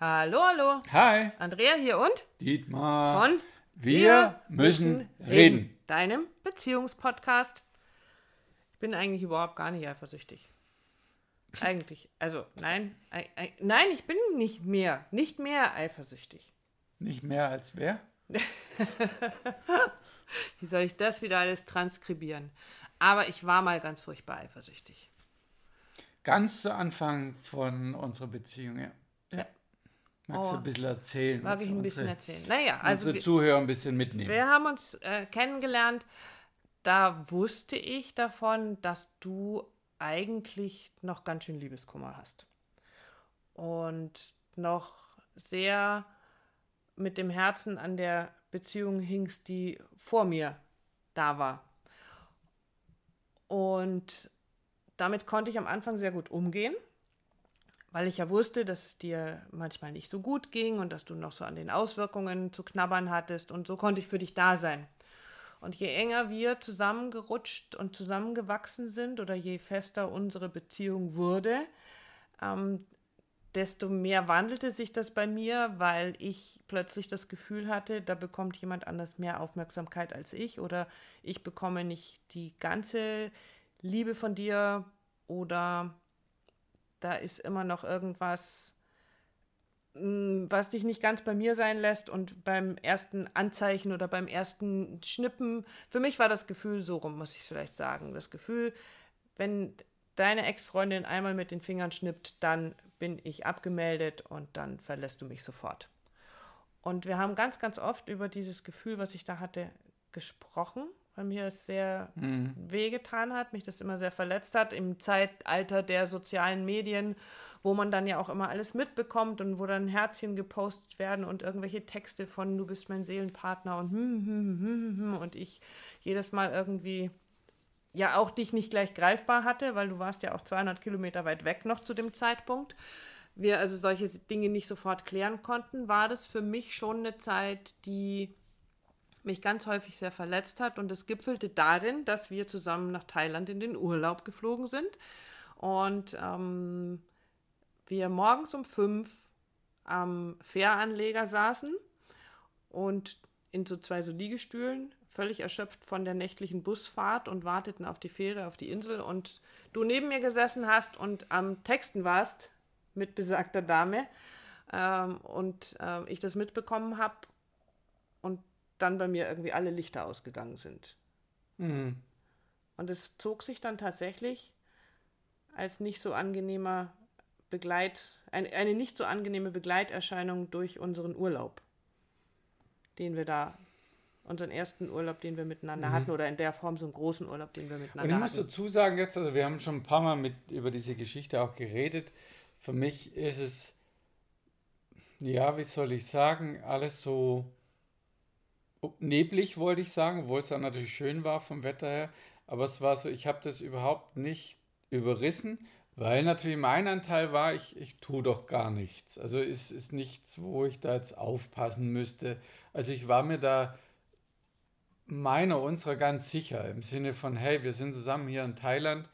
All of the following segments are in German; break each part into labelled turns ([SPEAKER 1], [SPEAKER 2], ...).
[SPEAKER 1] Hallo, hallo.
[SPEAKER 2] Hi.
[SPEAKER 1] Andrea hier und
[SPEAKER 2] Dietmar.
[SPEAKER 1] von
[SPEAKER 2] Wir müssen reden.
[SPEAKER 1] Deinem Beziehungspodcast. Ich bin eigentlich überhaupt gar nicht eifersüchtig. Eigentlich. Also, nein. ei- ei- Nein, ich bin nicht mehr. Nicht mehr eifersüchtig.
[SPEAKER 2] Nicht mehr als wer?
[SPEAKER 1] Wie soll ich das wieder alles transkribieren? Aber ich war mal ganz furchtbar eifersüchtig.
[SPEAKER 2] Ganz zu Anfang von unserer Beziehung, ja. Magst du
[SPEAKER 1] Oh.
[SPEAKER 2] ein bisschen erzählen?
[SPEAKER 1] Mag ich ein bisschen erzählen. Naja, also
[SPEAKER 2] unsere
[SPEAKER 1] wir,
[SPEAKER 2] Zuhörer ein bisschen mitnehmen.
[SPEAKER 1] wir haben uns äh, kennengelernt. Da wusste ich davon, dass du eigentlich noch ganz schön Liebeskummer hast. Und noch sehr mit dem Herzen an der Beziehung hingst, die vor mir da war. Und damit konnte ich am Anfang sehr gut umgehen, weil ich ja wusste, dass es dir manchmal nicht so gut ging und dass du noch so an den Auswirkungen zu knabbern hattest. Und so konnte ich für dich da sein. Und je enger wir zusammengerutscht und zusammengewachsen sind oder je fester unsere Beziehung wurde, ähm, desto mehr wandelte sich das bei mir, weil ich plötzlich das Gefühl hatte, da bekommt jemand anders mehr Aufmerksamkeit als ich oder ich bekomme nicht die ganze Liebe von dir oder da ist immer noch irgendwas, mm, was dich nicht ganz bei mir sein lässt und beim ersten Anzeichen oder beim ersten Schnippen, für mich war das Gefühl so rum, muss ich vielleicht sagen. Das Gefühl, wenn deine Ex-Freundin einmal mit den Fingern schnippt, dann bin ich abgemeldet und dann verlässt du mich sofort. Und wir haben ganz, ganz oft über dieses Gefühl, was ich da hatte, gesprochen, weil mir das sehr wehgetan hat, mich das immer sehr verletzt hat im Zeitalter der sozialen Medien, wo man dann ja auch immer alles mitbekommt und wo dann Herzchen gepostet werden und irgendwelche Texte von du bist mein Seelenpartner und hm, hm, hm, hm, hm, und ich jedes Mal irgendwie ja auch dich nicht gleich greifbar hatte, weil du warst ja auch 200 Kilometer weit weg noch zu dem Zeitpunkt. Wir also solche Dinge nicht sofort klären konnten, war das für mich schon eine Zeit, die mich ganz häufig sehr verletzt hat. Und es gipfelte darin, dass wir zusammen nach Thailand in den Urlaub geflogen sind. Und ähm, wir morgens um fünf am Fähranleger saßen und in so zwei so Liegestühlen, völlig erschöpft von der nächtlichen Busfahrt und warteten auf die Fähre, auf die Insel. Und du neben mir gesessen hast und am Texten warst mit besagter Dame ähm, und ähm, ich das mitbekommen habe und dann bei mir irgendwie alle Lichter ausgegangen sind.
[SPEAKER 2] Mhm.
[SPEAKER 1] Und es zog sich dann tatsächlich als nicht so angenehmer Begleit, ein, eine nicht so angenehme Begleiterscheinung durch unseren Urlaub, den wir da, unseren ersten Urlaub, den wir miteinander hatten, oder in der Form so einen großen Urlaub, den wir
[SPEAKER 2] Und
[SPEAKER 1] miteinander
[SPEAKER 2] ich muss
[SPEAKER 1] hatten.
[SPEAKER 2] dazu sagen jetzt, also wir haben schon ein paar Mal mit über diese Geschichte auch geredet. Für mich ist es, ja, wie soll ich sagen, alles so neblig, wollte ich sagen, obwohl es dann natürlich schön war vom Wetter her. Aber es war so, ich habe das überhaupt nicht überrissen, weil natürlich mein Anteil war, ich, ich tue doch gar nichts. Also es ist nichts, wo ich da jetzt aufpassen müsste. Also ich war mir da meiner, unserer ganz sicher, im Sinne von, hey, wir sind zusammen hier in Thailand.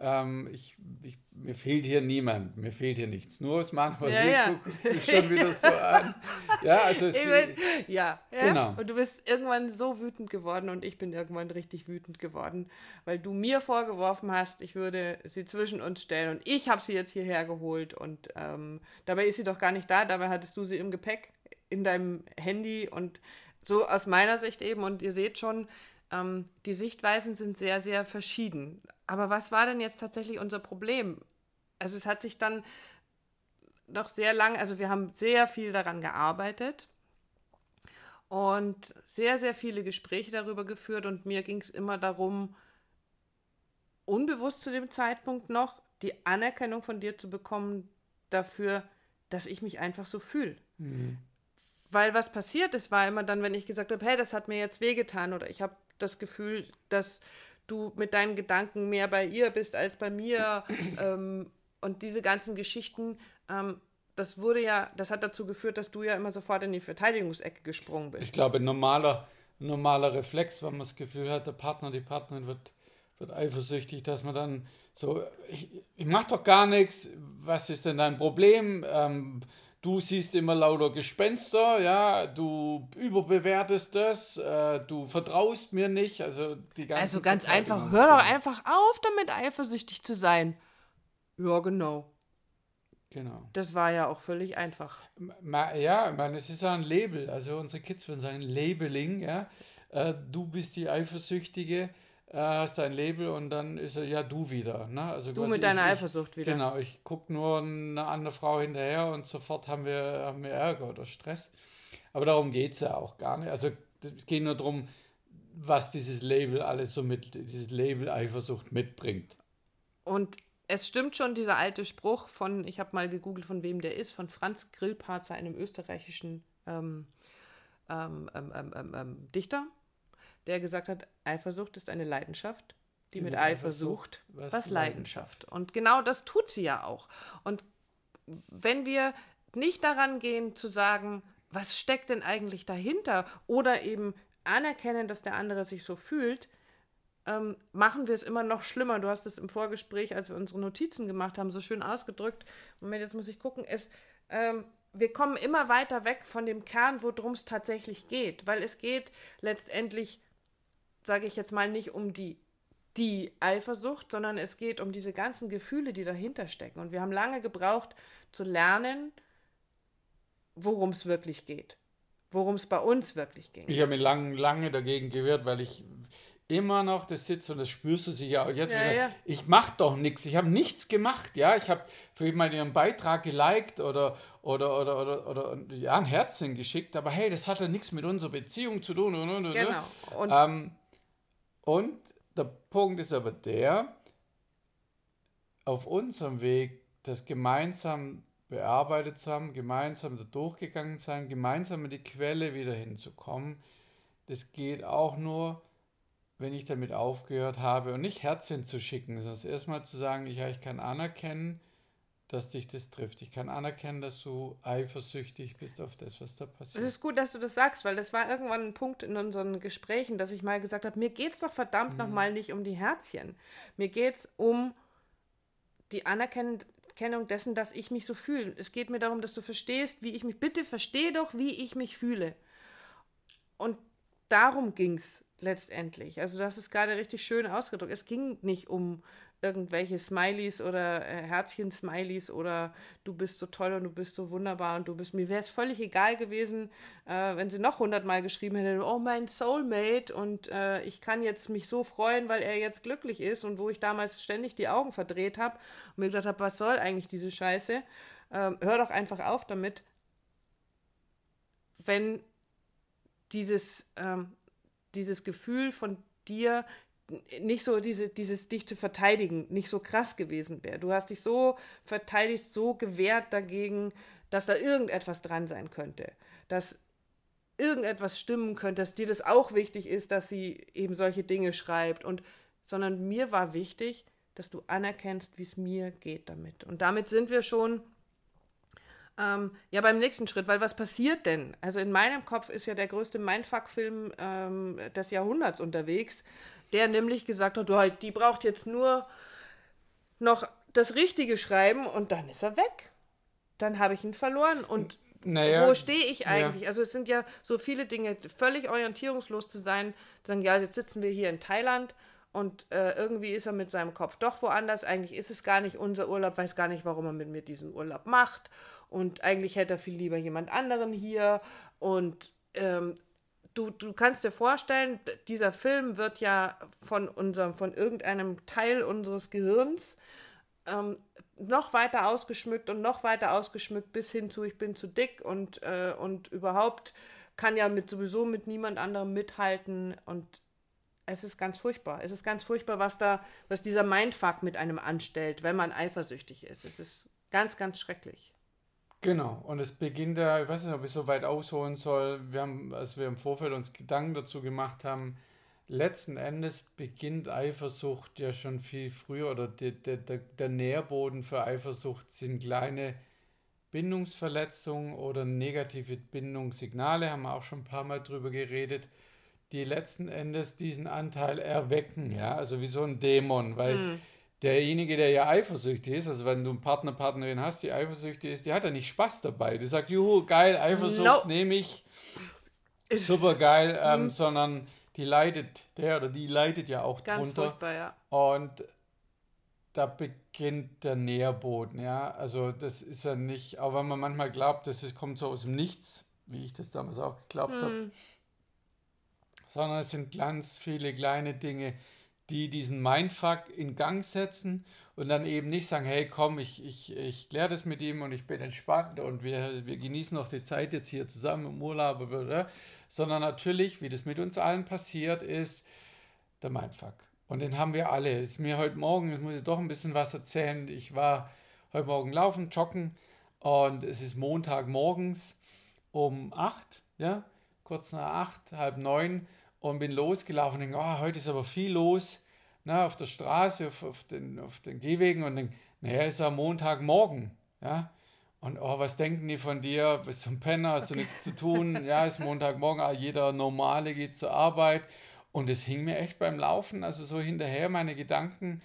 [SPEAKER 2] Ähm, ich, ich, mir fehlt hier niemand, mir fehlt hier nichts. Nur aus manchmal
[SPEAKER 1] Ja,
[SPEAKER 2] ja,
[SPEAKER 1] ja.
[SPEAKER 2] du guckst mich schon wieder so an. Ja, also es
[SPEAKER 1] bin, ja, ja.
[SPEAKER 2] Genau.
[SPEAKER 1] Und du bist irgendwann so wütend geworden und ich bin irgendwann richtig wütend geworden, weil du mir vorgeworfen hast, ich würde sie zwischen uns stellen und ich habe sie jetzt hierher geholt und ähm, dabei ist sie doch gar nicht da, dabei hattest du sie im Gepäck in deinem Handy und so aus meiner Sicht eben und ihr seht schon, ähm, die Sichtweisen sind sehr, sehr verschieden. Aber was war denn jetzt tatsächlich unser Problem? Also es hat sich dann noch sehr lang, also wir haben sehr viel daran gearbeitet und sehr, sehr viele Gespräche darüber geführt und mir ging es immer darum, unbewusst zu dem Zeitpunkt noch die Anerkennung von dir zu bekommen dafür, dass ich mich einfach so fühle. Weil was passiert ist, war immer dann, wenn ich gesagt habe, hey, das hat mir jetzt wehgetan oder ich habe das Gefühl, dass du mit deinen Gedanken mehr bei ihr bist als bei mir ähm, und diese ganzen Geschichten, ähm, das wurde ja, das hat dazu geführt, dass du ja immer sofort in die Verteidigungsecke gesprungen bist.
[SPEAKER 2] ich glaube, normaler, normaler Reflex, wenn man das Gefühl hat, der Partner, die Partnerin wird, wird eifersüchtig, dass man dann so, ich, ich mache doch gar nichts, was ist denn dein Problem? Ähm, du siehst immer lauter Gespenster, ja, du überbewertest das, äh, du vertraust mir nicht, also die ganze
[SPEAKER 1] Also ganz einfach, hör doch einfach auf, damit eifersüchtig zu sein. Ja, genau.
[SPEAKER 2] Genau.
[SPEAKER 1] Das war ja auch völlig einfach.
[SPEAKER 2] Ma, ja, ich meine, es ist ja ein Label. Also unsere Kids würden sagen, Labeling, ja. Äh, du bist die Eifersüchtige, hast dein Label und dann ist er, ja, du wieder. Ne? Also
[SPEAKER 1] du mit deiner
[SPEAKER 2] ich,
[SPEAKER 1] Eifersucht wieder.
[SPEAKER 2] Genau, ich gucke nur eine andere Frau hinterher und sofort haben wir, haben wir Ärger oder Stress. Aber darum geht es ja auch gar nicht. Also es geht nur darum, was dieses Label alles so mit, dieses Label Eifersucht mitbringt.
[SPEAKER 1] Und es stimmt schon, dieser alte Spruch von, ich habe mal gegoogelt, von wem der ist, von Franz Grillparzer, einem österreichischen ähm ähm ähm, ähm, ähm, ähm, Dichter, der gesagt hat, Eifersucht ist eine Leidenschaft, die, die mit, mit Eifersucht was, was Leidenschaft. Und genau das tut sie ja auch. Und wenn wir nicht daran gehen zu sagen, was steckt denn eigentlich dahinter oder eben anerkennen, dass der andere sich so fühlt, ähm, machen wir es immer noch schlimmer. Du hast es im Vorgespräch, als wir unsere Notizen gemacht haben, so schön ausgedrückt. Moment, jetzt muss ich gucken. Es, ähm, wir kommen immer weiter weg von dem Kern, worum es tatsächlich geht. Weil es geht letztendlich, sage ich jetzt mal, nicht um die, die Eifersucht, sondern es geht um diese ganzen Gefühle, die dahinter stecken. Und wir haben lange gebraucht zu lernen, worum es wirklich geht. Worum es bei uns wirklich ging.
[SPEAKER 2] Ich habe mich lang, lange dagegen gewehrt, weil ich immer noch das sitzt und das spürst du sich ja auch jetzt. Ja, ja. Ich mache doch nichts, ich habe nichts gemacht, ja. Ich habe vielleicht mal ihren Beitrag geliked oder, oder, oder, oder, oder ja, ein Herzchen geschickt, aber hey, das hat ja nichts mit unserer Beziehung zu tun. Und, und, genau. Und, ähm, und der Punkt ist aber der, auf unserem Weg, das gemeinsam bearbeitet zu haben, gemeinsam da durchgegangen sein, gemeinsam in die Quelle wieder hinzukommen, das geht auch nur, wenn ich damit aufgehört habe und nicht Herzchen zu schicken, sondern erstmal zu sagen, ja, ich kann anerkennen, dass dich das trifft. Ich kann anerkennen, dass du eifersüchtig bist auf das, was da passiert.
[SPEAKER 1] Es ist gut, dass du das sagst, weil das war irgendwann ein Punkt in unseren Gesprächen, dass ich mal gesagt habe, mir geht es doch verdammt mhm. nochmal nicht um die Herzchen. Mir geht es um die Anerkennung dessen, dass ich mich so fühle. Es geht mir darum, dass du verstehst, wie ich mich, bitte versteh doch, wie ich mich fühle. Und darum ging es letztendlich. Also das ist gerade richtig schön ausgedrückt. Es ging nicht um irgendwelche Smileys oder äh, Herzchen-Smileys oder du bist so toll und du bist so wunderbar und du bist mir wäre es völlig egal gewesen, äh, wenn sie noch hundertmal geschrieben hätte, oh mein Soulmate und äh, ich kann jetzt mich so freuen, weil er jetzt glücklich ist und wo ich damals ständig die Augen verdreht habe und mir gedacht habe, was soll eigentlich diese Scheiße? Ähm, hör doch einfach auf damit, wenn dieses ähm, dieses Gefühl von dir nicht so diese, dieses dich zu verteidigen, nicht so krass gewesen wäre. Du hast dich so verteidigt, so gewehrt dagegen, dass da irgendetwas dran sein könnte, dass irgendetwas stimmen könnte, dass dir das auch wichtig ist, dass sie eben solche Dinge schreibt und sondern mir war wichtig, dass du anerkennst, wie es mir geht damit. Und damit sind wir schon ähm, ja, beim nächsten Schritt, weil was passiert denn? Also in meinem Kopf ist ja der größte Mindfuck-Film ähm, des Jahrhunderts unterwegs, der nämlich gesagt hat, oh, die braucht jetzt nur noch das Richtige schreiben und dann ist er weg. Dann habe ich ihn verloren und naja, wo stehe ich eigentlich? Ja. Also es sind ja so viele Dinge, völlig orientierungslos zu sein, zu sagen, ja, jetzt sitzen wir hier in Thailand und äh, irgendwie ist er mit seinem Kopf doch woanders. Eigentlich ist es gar nicht unser Urlaub, weiß gar nicht, warum er mit mir diesen Urlaub macht. Und eigentlich hätte er viel lieber jemand anderen hier. Und ähm, du, du kannst dir vorstellen, dieser Film wird ja von unserem, von irgendeinem Teil unseres Gehirns ähm, noch weiter ausgeschmückt und noch weiter ausgeschmückt bis hin zu ich bin zu dick und, äh, und überhaupt kann ja mit sowieso mit niemand anderem mithalten und es ist ganz furchtbar. Es ist ganz furchtbar, was da, was dieser Mindfuck mit einem anstellt, wenn man eifersüchtig ist. Es ist ganz, ganz schrecklich.
[SPEAKER 2] Genau, und es beginnt ja, ich weiß nicht, ob ich so weit ausholen soll. Wir haben, als wir im Vorfeld uns Gedanken dazu gemacht haben, letzten Endes beginnt Eifersucht ja schon viel früher oder der, der, der Nährboden für Eifersucht sind kleine Bindungsverletzungen oder negative Bindungssignale, haben wir auch schon ein paar Mal drüber geredet die letzten Endes diesen Anteil erwecken, ja, also wie so ein Dämon, weil mhm. Derjenige, der ja eifersüchtig ist, also wenn du einen Partner, Partnerin hast, die eifersüchtig ist, die hat ja nicht Spaß dabei. Die sagt, juhu, geil, Eifersucht no. nehme ich, ist, super geil, ähm, hm. sondern die leidet, der oder die leidet ja auch
[SPEAKER 1] Ganz drunter. Furchtbar, ja.
[SPEAKER 2] Und da beginnt der Nährboden, ja. Also das ist ja nicht, auch wenn man manchmal glaubt, das ist, kommt so aus dem Nichts, wie ich das damals auch geglaubt hm. habe, sondern es sind ganz viele kleine Dinge, die diesen Mindfuck in Gang setzen und dann eben nicht sagen, hey komm, ich, ich, ich kläre das mit ihm und ich bin entspannt und wir, wir genießen noch die Zeit jetzt hier zusammen im Urlaub, oder? sondern natürlich, wie das mit uns allen passiert, ist der Mindfuck. Und den haben wir alle. Ist mir heute Morgen, jetzt muss ich doch ein bisschen was erzählen. Ich war heute Morgen laufen, joggen und es ist Montag morgens um acht, ja, kurz nach acht, halb neun und bin losgelaufen und denke, oh, heute ist aber viel los na, auf der Straße, auf, auf, den, auf den Gehwegen und denke, naja, ist ja Montagmorgen. Ja? Und oh, was denken die von dir? Bist du ein Penner, hast okay. du nichts zu tun? Ja, ist Montagmorgen, ah, jeder Normale geht zur Arbeit. Und es hing mir echt beim Laufen, also so hinterher meine Gedanken.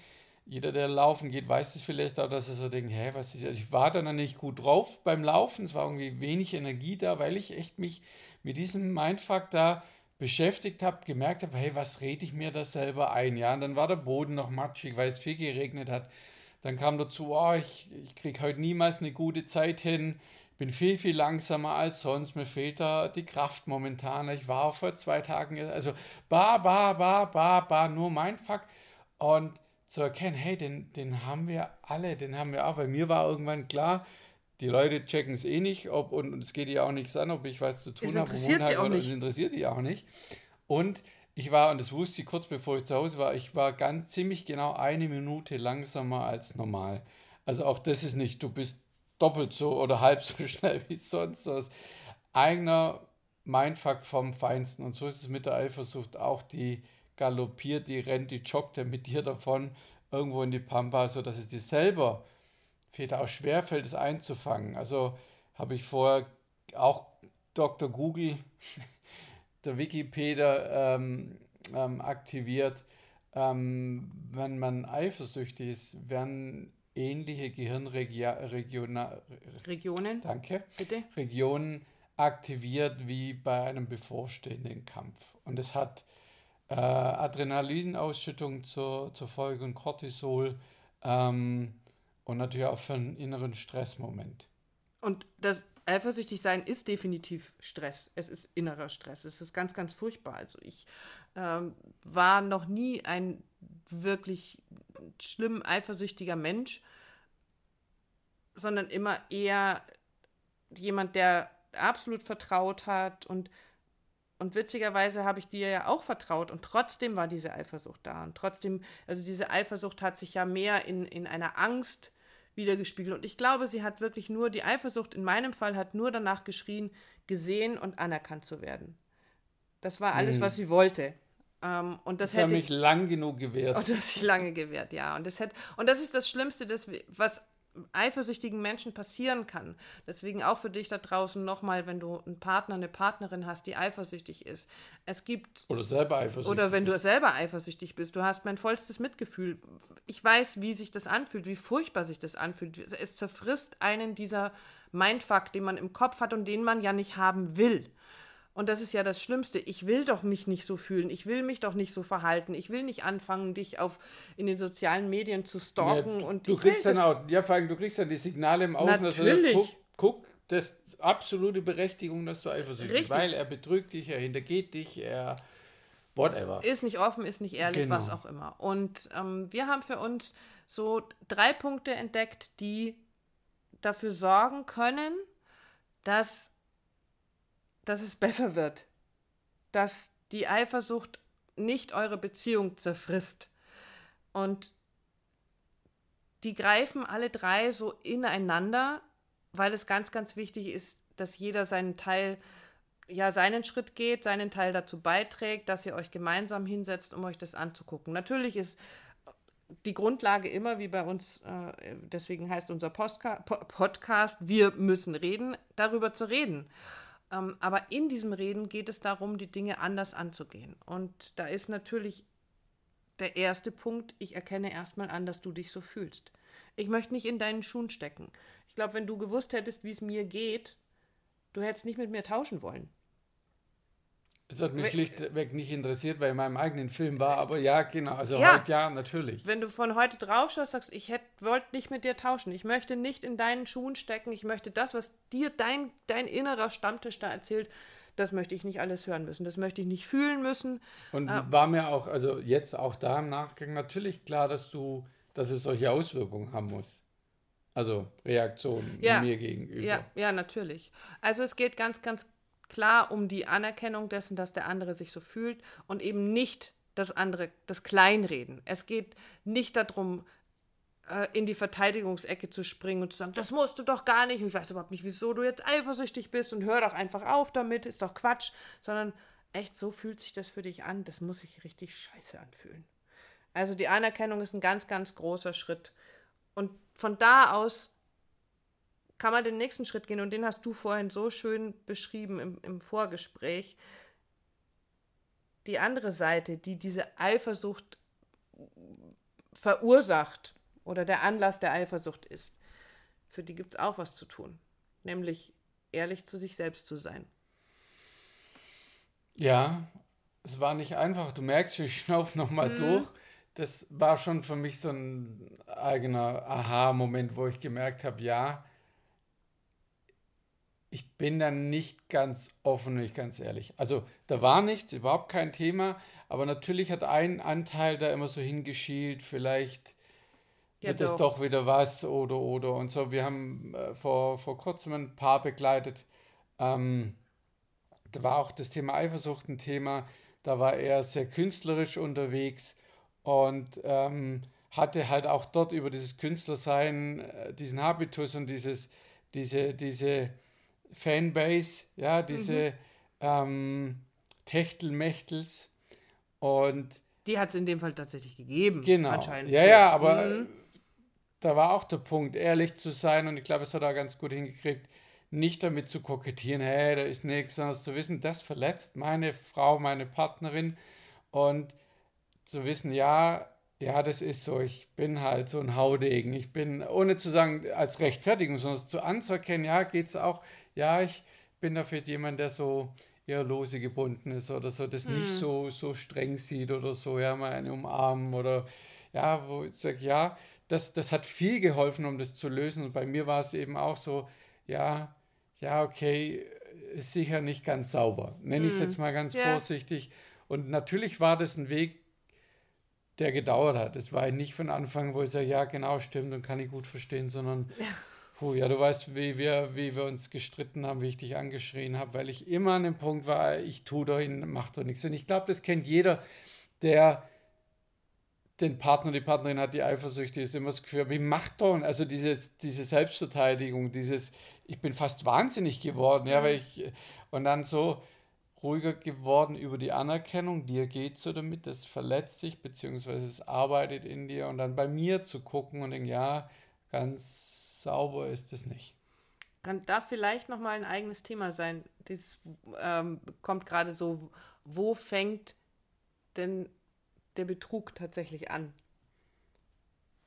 [SPEAKER 2] Jeder, der laufen geht, weiß es vielleicht auch, dass er so denkt, hä, was ist, also ich war dann nicht gut drauf beim Laufen, es war irgendwie wenig Energie da, weil ich echt mich mit diesem Mindfuck da beschäftigt habe, gemerkt habe, hey, was rede ich mir da selber ein? Ja, und dann war der Boden noch matschig, weil es viel geregnet hat. Dann kam dazu, oh, ich, ich kriege heute niemals eine gute Zeit hin, bin viel, viel langsamer als sonst, mir fehlt da die Kraft momentan. Ich war vor zwei Tagen, also ba, ba, ba, ba, ba, nur mein Fuck. Und zu erkennen, hey, den, den haben wir alle, den haben wir auch, weil mir war irgendwann klar, die Leute checken es eh nicht, ob, und, es geht ihr auch nichts an, ob ich was zu tun habe.
[SPEAKER 1] Es interessiert sie auch nicht.
[SPEAKER 2] Es interessiert die auch nicht. Und ich war, und das wusste ich kurz bevor ich zu Hause war, ich war ganz ziemlich genau eine Minute langsamer als normal. Also auch das ist nicht, du bist doppelt so oder halb so schnell wie sonst was. Eigener Mindfuck vom Feinsten. Und so ist es mit der Eifersucht auch. Die galoppiert, die rennt, die joggt ja mit dir davon irgendwo in die Pampa, sodass es dir selber vielleicht auch schwerfällt, es einzufangen. Also habe ich vorher auch Dr. Google, der Wikipedia, ähm, ähm, aktiviert. Ähm, wenn man eifersüchtig ist, werden ähnliche Gehirnregionen
[SPEAKER 1] danke,
[SPEAKER 2] bitte. Regionen aktiviert wie bei einem bevorstehenden Kampf. Und es hat äh, Adrenalinausschüttung zur, zur Folge und Cortisol. Ähm, und natürlich auch für einen inneren Stressmoment.
[SPEAKER 1] Und das eifersüchtig sein ist definitiv Stress. Es ist innerer Stress. Es ist ganz, ganz furchtbar. Also ich ähm, war noch nie ein wirklich schlimm eifersüchtiger Mensch, sondern immer eher jemand, der absolut vertraut hat und und witzigerweise habe ich dir ja auch vertraut und trotzdem war diese Eifersucht da. Und trotzdem, also diese Eifersucht hat sich ja mehr in, in einer Angst wiedergespiegelt. Und ich glaube, sie hat wirklich nur, die Eifersucht in meinem Fall hat nur danach geschrien, gesehen und anerkannt zu werden. Das war alles, hm. was sie wollte. Ähm, und das, das hätte
[SPEAKER 2] mich lang genug gewehrt.
[SPEAKER 1] Und das sich lange gewehrt, ja. Und das, hätte, und das ist das Schlimmste, das, was eifersüchtigen Menschen passieren kann. Deswegen auch für dich da draußen nochmal, wenn du einen Partner, eine Partnerin hast, die eifersüchtig ist. Es gibt.
[SPEAKER 2] Oder selber eifersüchtig.
[SPEAKER 1] Oder wenn bist. du selber eifersüchtig bist. Du hast mein vollstes Mitgefühl. Ich weiß, wie sich das anfühlt, wie furchtbar sich das anfühlt. Es zerfrisst einen dieser Mindfuck, den man im Kopf hat und den man ja nicht haben will. Und das ist ja das Schlimmste. Ich will doch mich nicht so fühlen. Ich will mich doch nicht so verhalten. Ich will nicht anfangen, dich auf in den sozialen Medien zu stalken. Ja, und
[SPEAKER 2] du kriegst dann auch, ja, vor allem, du kriegst dann die Signale im Außen,
[SPEAKER 1] Natürlich.
[SPEAKER 2] dass du guck, guck, das ist absolute Berechtigung, dass du eifersüchtig bist. Weil er betrügt dich, er hintergeht dich, er whatever.
[SPEAKER 1] Ist nicht offen, ist nicht ehrlich, genau. was auch immer. Und ähm, wir haben für uns so drei Punkte entdeckt, die dafür sorgen können, dass dass es besser wird, dass die Eifersucht nicht eure Beziehung zerfrisst. Und die greifen alle drei so ineinander, weil es ganz, ganz wichtig ist, dass jeder seinen Teil, ja, seinen Schritt geht, seinen Teil dazu beiträgt, dass ihr euch gemeinsam hinsetzt, um euch das anzugucken. Natürlich ist die Grundlage immer, wie bei uns, äh, deswegen heißt unser Postka Podcast, wir müssen reden, darüber zu reden. Ähm, aber in diesem Reden geht es darum, die Dinge anders anzugehen. Und da ist natürlich der erste Punkt, ich erkenne erstmal an, dass du dich so fühlst. Ich möchte nicht in deinen Schuhen stecken. Ich glaube, wenn du gewusst hättest, wie es mir geht, du hättest nicht mit mir tauschen wollen.
[SPEAKER 2] Das hat mich schlichtweg nicht interessiert, weil in meinem eigenen Film war, aber ja, genau, also ja, heute ja, natürlich.
[SPEAKER 1] Wenn du von heute drauf schaust, sagst, ich wollte nicht mit dir tauschen, ich möchte nicht in deinen Schuhen stecken, ich möchte das, was dir dein, dein innerer Stammtisch da erzählt, das möchte ich nicht alles hören müssen, das möchte ich nicht fühlen müssen.
[SPEAKER 2] Und äh, war mir auch, also jetzt auch da im Nachgang natürlich klar, dass du, dass es solche Auswirkungen haben muss. Also Reaktionen
[SPEAKER 1] ja,
[SPEAKER 2] mir gegenüber.
[SPEAKER 1] Ja, ja, natürlich. Also es geht ganz, ganz klar um die Anerkennung dessen, dass der andere sich so fühlt und eben nicht das andere, das Kleinreden. Es geht nicht darum, äh, in die Verteidigungsecke zu springen und zu sagen, das musst du doch gar nicht, ich weiß überhaupt nicht, wieso du jetzt eifersüchtig bist und hör doch einfach auf damit, ist doch Quatsch, sondern echt, so fühlt sich das für dich an, das muss sich richtig scheiße anfühlen. Also die Anerkennung ist ein ganz, ganz großer Schritt. Und von da aus kann man den nächsten Schritt gehen und den hast du vorhin so schön beschrieben im, im Vorgespräch. Die andere Seite, die diese Eifersucht verursacht oder der Anlass der Eifersucht ist, für die gibt es auch was zu tun, nämlich ehrlich zu sich selbst zu sein.
[SPEAKER 2] Ja, es war nicht einfach. Du merkst, ich schnaufe nochmal mhm. durch. Das war schon für mich so ein eigener Aha-Moment, wo ich gemerkt habe, ja, ich bin da nicht ganz offen, nicht ganz ehrlich. Also da war nichts, überhaupt kein Thema, aber natürlich hat ein Anteil da immer so hingeschielt, vielleicht ja, wird es doch wieder was oder oder und so. Wir haben äh, vor, vor kurzem ein Paar begleitet, ähm, da war auch das Thema Eifersucht ein Thema, da war er sehr künstlerisch unterwegs und ähm, hatte halt auch dort über dieses Künstlersein äh, diesen Habitus und dieses, diese, diese Fanbase, ja, diese mhm. ähm, Techtelmechtels. Und
[SPEAKER 1] die hat es in dem Fall tatsächlich gegeben.
[SPEAKER 2] Genau. Anscheinend. Ja, ja, aber mhm. da war auch der Punkt, ehrlich zu sein und ich glaube, es hat er ganz gut hingekriegt, nicht damit zu kokettieren, hey, da ist nichts, sondern zu wissen, das verletzt meine Frau, meine Partnerin und zu wissen, ja, ja, das ist so. Ich bin halt so ein Haudegen. Ich bin, ohne zu sagen als Rechtfertigung, sondern zu anzuerkennen, ja, geht es auch ja, ich bin dafür jemand, der so eher lose gebunden ist oder so, das hm. nicht so, so streng sieht oder so, ja, mal eine umarmen oder ja, wo ich sage, ja, das, das hat viel geholfen, um das zu lösen. Und bei mir war es eben auch so, ja, ja, okay, ist sicher nicht ganz sauber. Nenne ich es hm. jetzt mal ganz ja. vorsichtig. Und natürlich war das ein Weg, der gedauert hat. Es war nicht von Anfang, wo ich sage, ja, genau, stimmt und kann ich gut verstehen, sondern ja. Puh, ja, du weißt, wie wir, wie wir uns gestritten haben, wie ich dich angeschrien habe, weil ich immer an dem Punkt war, ich tue doch, mach doch nichts. Und ich glaube, das kennt jeder, der den Partner, die Partnerin hat, die eifersüchtig ist, immer das Gefühl, wie macht doch, also diese, diese Selbstverteidigung, dieses, ich bin fast wahnsinnig geworden, ja, weil ich, und dann so ruhiger geworden über die Anerkennung, dir geht so damit, das verletzt sich, beziehungsweise es arbeitet in dir und dann bei mir zu gucken und denken, ja, ganz sauber ist es nicht.
[SPEAKER 1] Kann da vielleicht nochmal ein eigenes Thema sein. Das ähm, kommt gerade so, wo fängt denn der Betrug tatsächlich an?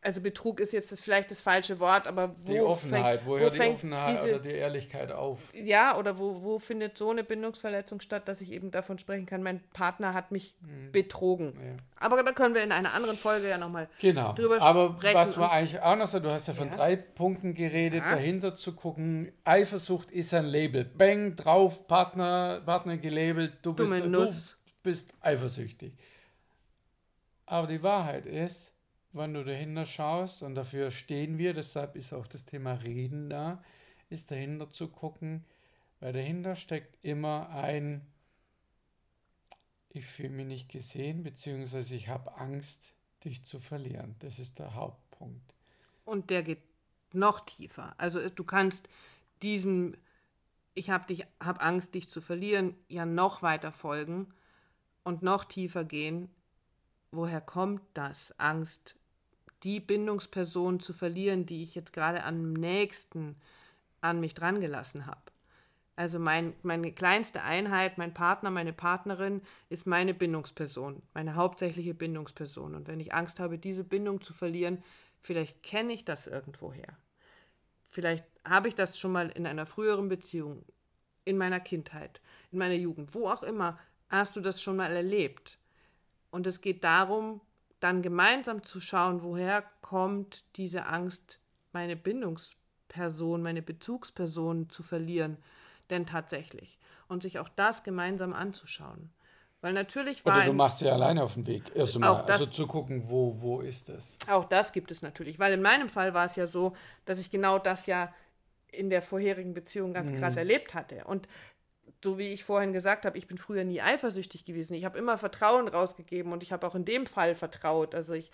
[SPEAKER 1] Also Betrug ist jetzt das vielleicht das falsche Wort, aber
[SPEAKER 2] wo die Offenheit, fängt, wo hört die Offenheit diese, oder die Ehrlichkeit auf?
[SPEAKER 1] Ja, oder wo, wo findet so eine Bindungsverletzung statt, dass ich eben davon sprechen kann, mein Partner hat mich hm. betrogen. Ja. Aber da können wir in einer anderen Folge ja nochmal
[SPEAKER 2] genau. drüber Aber sprechen. Aber was war eigentlich auch noch so, du hast ja von ja. drei Punkten geredet, ja. dahinter zu gucken, Eifersucht ist ein Label. Bang, drauf, Partner, Partner gelabelt, du bist, du bist eifersüchtig. Aber die Wahrheit ist, wenn du dahinter schaust, und dafür stehen wir, deshalb ist auch das Thema Reden da, ist dahinter zu gucken, weil dahinter steckt immer ein, ich fühle mich nicht gesehen, beziehungsweise ich habe Angst, dich zu verlieren. Das ist der Hauptpunkt.
[SPEAKER 1] Und der geht noch tiefer. Also du kannst diesem, ich habe dich, Angst, dich zu verlieren, ja noch weiter folgen und noch tiefer gehen. Woher kommt das? Angst die Bindungsperson zu verlieren, die ich jetzt gerade am nächsten an mich drangelassen habe. Also mein, meine kleinste Einheit, mein Partner, meine Partnerin ist meine Bindungsperson, meine hauptsächliche Bindungsperson. Und wenn ich Angst habe, diese Bindung zu verlieren, vielleicht kenne ich das irgendwoher. Vielleicht habe ich das schon mal in einer früheren Beziehung, in meiner Kindheit, in meiner Jugend, wo auch immer, hast du das schon mal erlebt. Und es geht darum, dann gemeinsam zu schauen, woher kommt diese Angst, meine Bindungsperson, meine Bezugsperson zu verlieren denn tatsächlich? Und sich auch das gemeinsam anzuschauen. Weil natürlich war.
[SPEAKER 2] Oder du machst ja alleine auf den Weg. Erst mal, das, also zu gucken, wo, wo ist es.
[SPEAKER 1] Auch das gibt es natürlich. Weil in meinem Fall war es ja so, dass ich genau das ja in der vorherigen Beziehung ganz mhm. krass erlebt hatte. Und so wie ich vorhin gesagt habe, ich bin früher nie eifersüchtig gewesen. Ich habe immer Vertrauen rausgegeben und ich habe auch in dem Fall vertraut. Also ich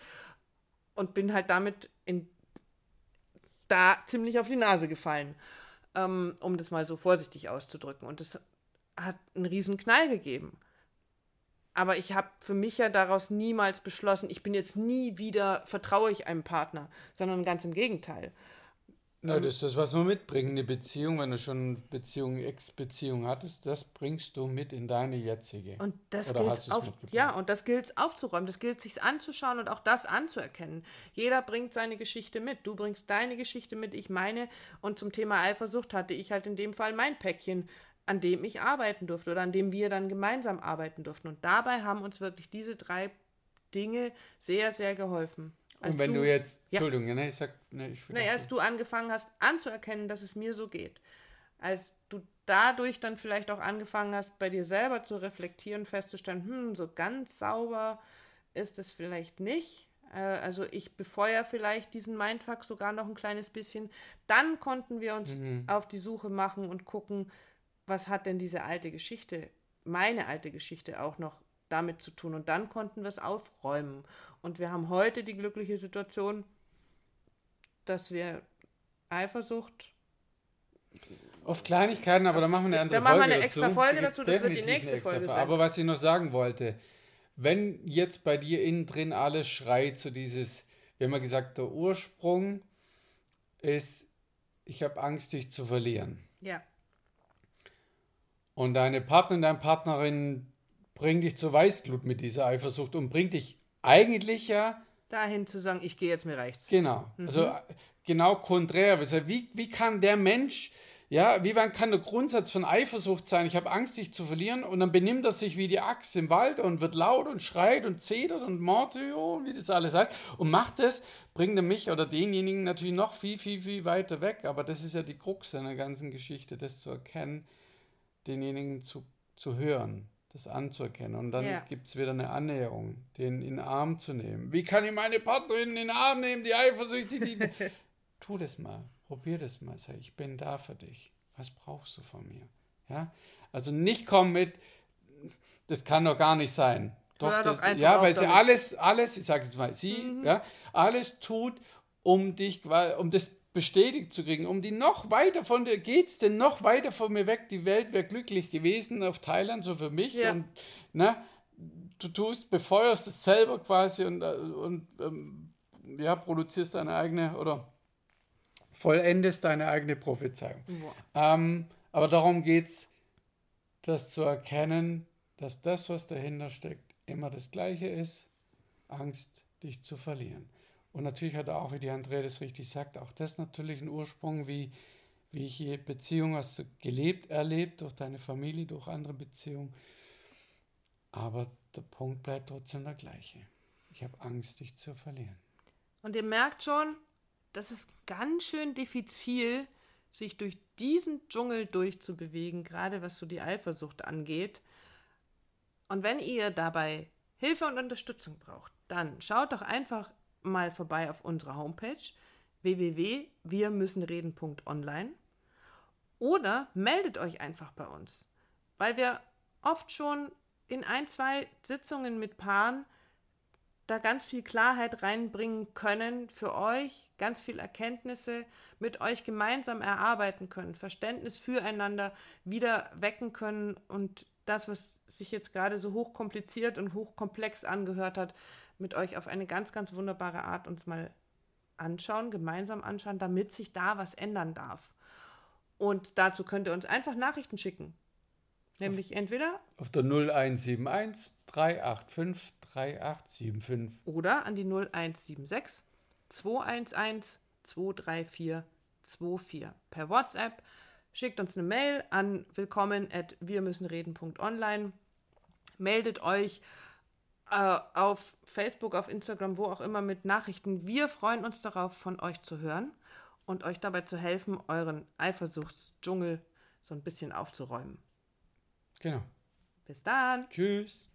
[SPEAKER 1] und bin halt damit in, da ziemlich auf die Nase gefallen ähm, um das mal so vorsichtig auszudrücken. Und es hat einen riesen Knall gegeben. Aber ich habe für mich ja daraus niemals beschlossen, ich bin jetzt nie wieder, vertraue ich einem Partner, sondern ganz im Gegenteil.
[SPEAKER 2] Na, das ist das, was man mitbringt. Eine Beziehung, wenn du schon Beziehung, Ex-Beziehung hattest, das bringst du mit in deine jetzige.
[SPEAKER 1] Und das gilt auf, ja, und das gilt aufzuräumen. Das gilt sich anzuschauen und auch das anzuerkennen. Jeder bringt seine Geschichte mit. Du bringst deine Geschichte mit, ich meine. Und zum Thema Eifersucht hatte ich halt in dem Fall mein Päckchen, an dem ich arbeiten durfte oder an dem wir dann gemeinsam arbeiten durften. Und dabei haben uns wirklich diese drei Dinge sehr, sehr geholfen.
[SPEAKER 2] Als und wenn du, du jetzt, ja. Entschuldigung, ne, ich sag, ne, ich
[SPEAKER 1] nee, als du angefangen hast anzuerkennen, dass es mir so geht, als du dadurch dann vielleicht auch angefangen hast, bei dir selber zu reflektieren, festzustellen, hm, so ganz sauber ist es vielleicht nicht. Äh, also ich befeuere vielleicht diesen Mindfuck sogar noch ein kleines bisschen. Dann konnten wir uns mhm. auf die Suche machen und gucken, was hat denn diese alte Geschichte, meine alte Geschichte auch noch damit zu tun. Und dann konnten wir es aufräumen. Und wir haben heute die glückliche Situation, dass wir Eifersucht.
[SPEAKER 2] Auf Kleinigkeiten, aber da machen wir eine andere
[SPEAKER 1] da Folge. Da machen wir eine extra dazu. Folge dazu, das wird die nächste Folge sein.
[SPEAKER 2] Aber was ich noch sagen wollte, wenn jetzt bei dir innen drin alles schreit, so dieses, wir haben ja gesagt, der Ursprung ist, ich habe Angst, dich zu verlieren.
[SPEAKER 1] Ja.
[SPEAKER 2] Und deine Partnerin, deine Partnerin bringt dich zur Weißglut mit dieser Eifersucht und bringt dich eigentlich ja
[SPEAKER 1] dahin zu sagen, ich gehe jetzt, mir rechts.
[SPEAKER 2] Genau. Mhm. Also genau konträr. Wie, wie kann der Mensch, ja, wie kann der Grundsatz von Eifersucht sein? Ich habe Angst, dich zu verlieren und dann benimmt er sich wie die Axt im Wald und wird laut und schreit und zetert und Mortio, wie das alles heißt, und macht es, bringt er mich oder denjenigen natürlich noch viel, viel, viel weiter weg. Aber das ist ja die Krux einer ganzen Geschichte, das zu erkennen, denjenigen zu, zu hören das anzuerkennen. Und dann ja. gibt es wieder eine Annäherung, den in den Arm zu nehmen. Wie kann ich meine Partnerin in den Arm nehmen, die eifersüchtig die Tu das mal, probier das mal. Sag, ich bin da für dich. Was brauchst du von mir? Ja? Also nicht kommen mit, das kann doch gar nicht sein. Doch, das, doch ja, weil sie alles, alles, ich sage jetzt mal, sie, mhm. ja, alles tut, um dich, um das bestätigt zu kriegen, um die noch weiter von dir, geht's denn noch weiter von mir weg? Die Welt wäre glücklich gewesen auf Thailand, so für mich. Ja. Und ne, du tust, befeuerst es selber quasi und, äh, und ähm, ja, produzierst deine eigene oder vollendest deine eigene Prophezeiung. Ähm, aber darum geht es, das zu erkennen, dass das, was dahinter steckt, immer das Gleiche ist, Angst, dich zu verlieren. Und natürlich hat auch, wie die Andrea das richtig sagt, auch das natürlich einen Ursprung, wie, wie ich Beziehung hast du gelebt, erlebt, durch deine Familie, durch andere Beziehungen. Aber der Punkt bleibt trotzdem der gleiche. Ich habe Angst, dich zu verlieren.
[SPEAKER 1] Und ihr merkt schon, das ist ganz schön diffizil, sich durch diesen Dschungel durchzubewegen, gerade was so die Eifersucht angeht. Und wenn ihr dabei Hilfe und Unterstützung braucht, dann schaut doch einfach mal vorbei auf unserer Homepage www.wirmüssenreden.online oder meldet euch einfach bei uns, weil wir oft schon in ein, zwei Sitzungen mit Paaren da ganz viel Klarheit reinbringen können für euch, ganz viel Erkenntnisse mit euch gemeinsam erarbeiten können, Verständnis füreinander wieder wecken können und das, was sich jetzt gerade so hochkompliziert und hochkomplex angehört hat, mit euch auf eine ganz, ganz wunderbare Art uns mal anschauen, gemeinsam anschauen, damit sich da was ändern darf. Und dazu könnt ihr uns einfach Nachrichten schicken. Nämlich entweder
[SPEAKER 2] Auf der 0171 385 3875.
[SPEAKER 1] oder an die 0176 211 234 24 per WhatsApp. Schickt uns eine Mail an willkommen at wirmüssenreden.online. Meldet euch äh, auf Facebook, auf Instagram, wo auch immer mit Nachrichten. Wir freuen uns darauf, von euch zu hören und euch dabei zu helfen, euren Eifersuchtsdschungel so ein bisschen aufzuräumen.
[SPEAKER 2] Genau.
[SPEAKER 1] Bis dann!
[SPEAKER 2] Tschüss.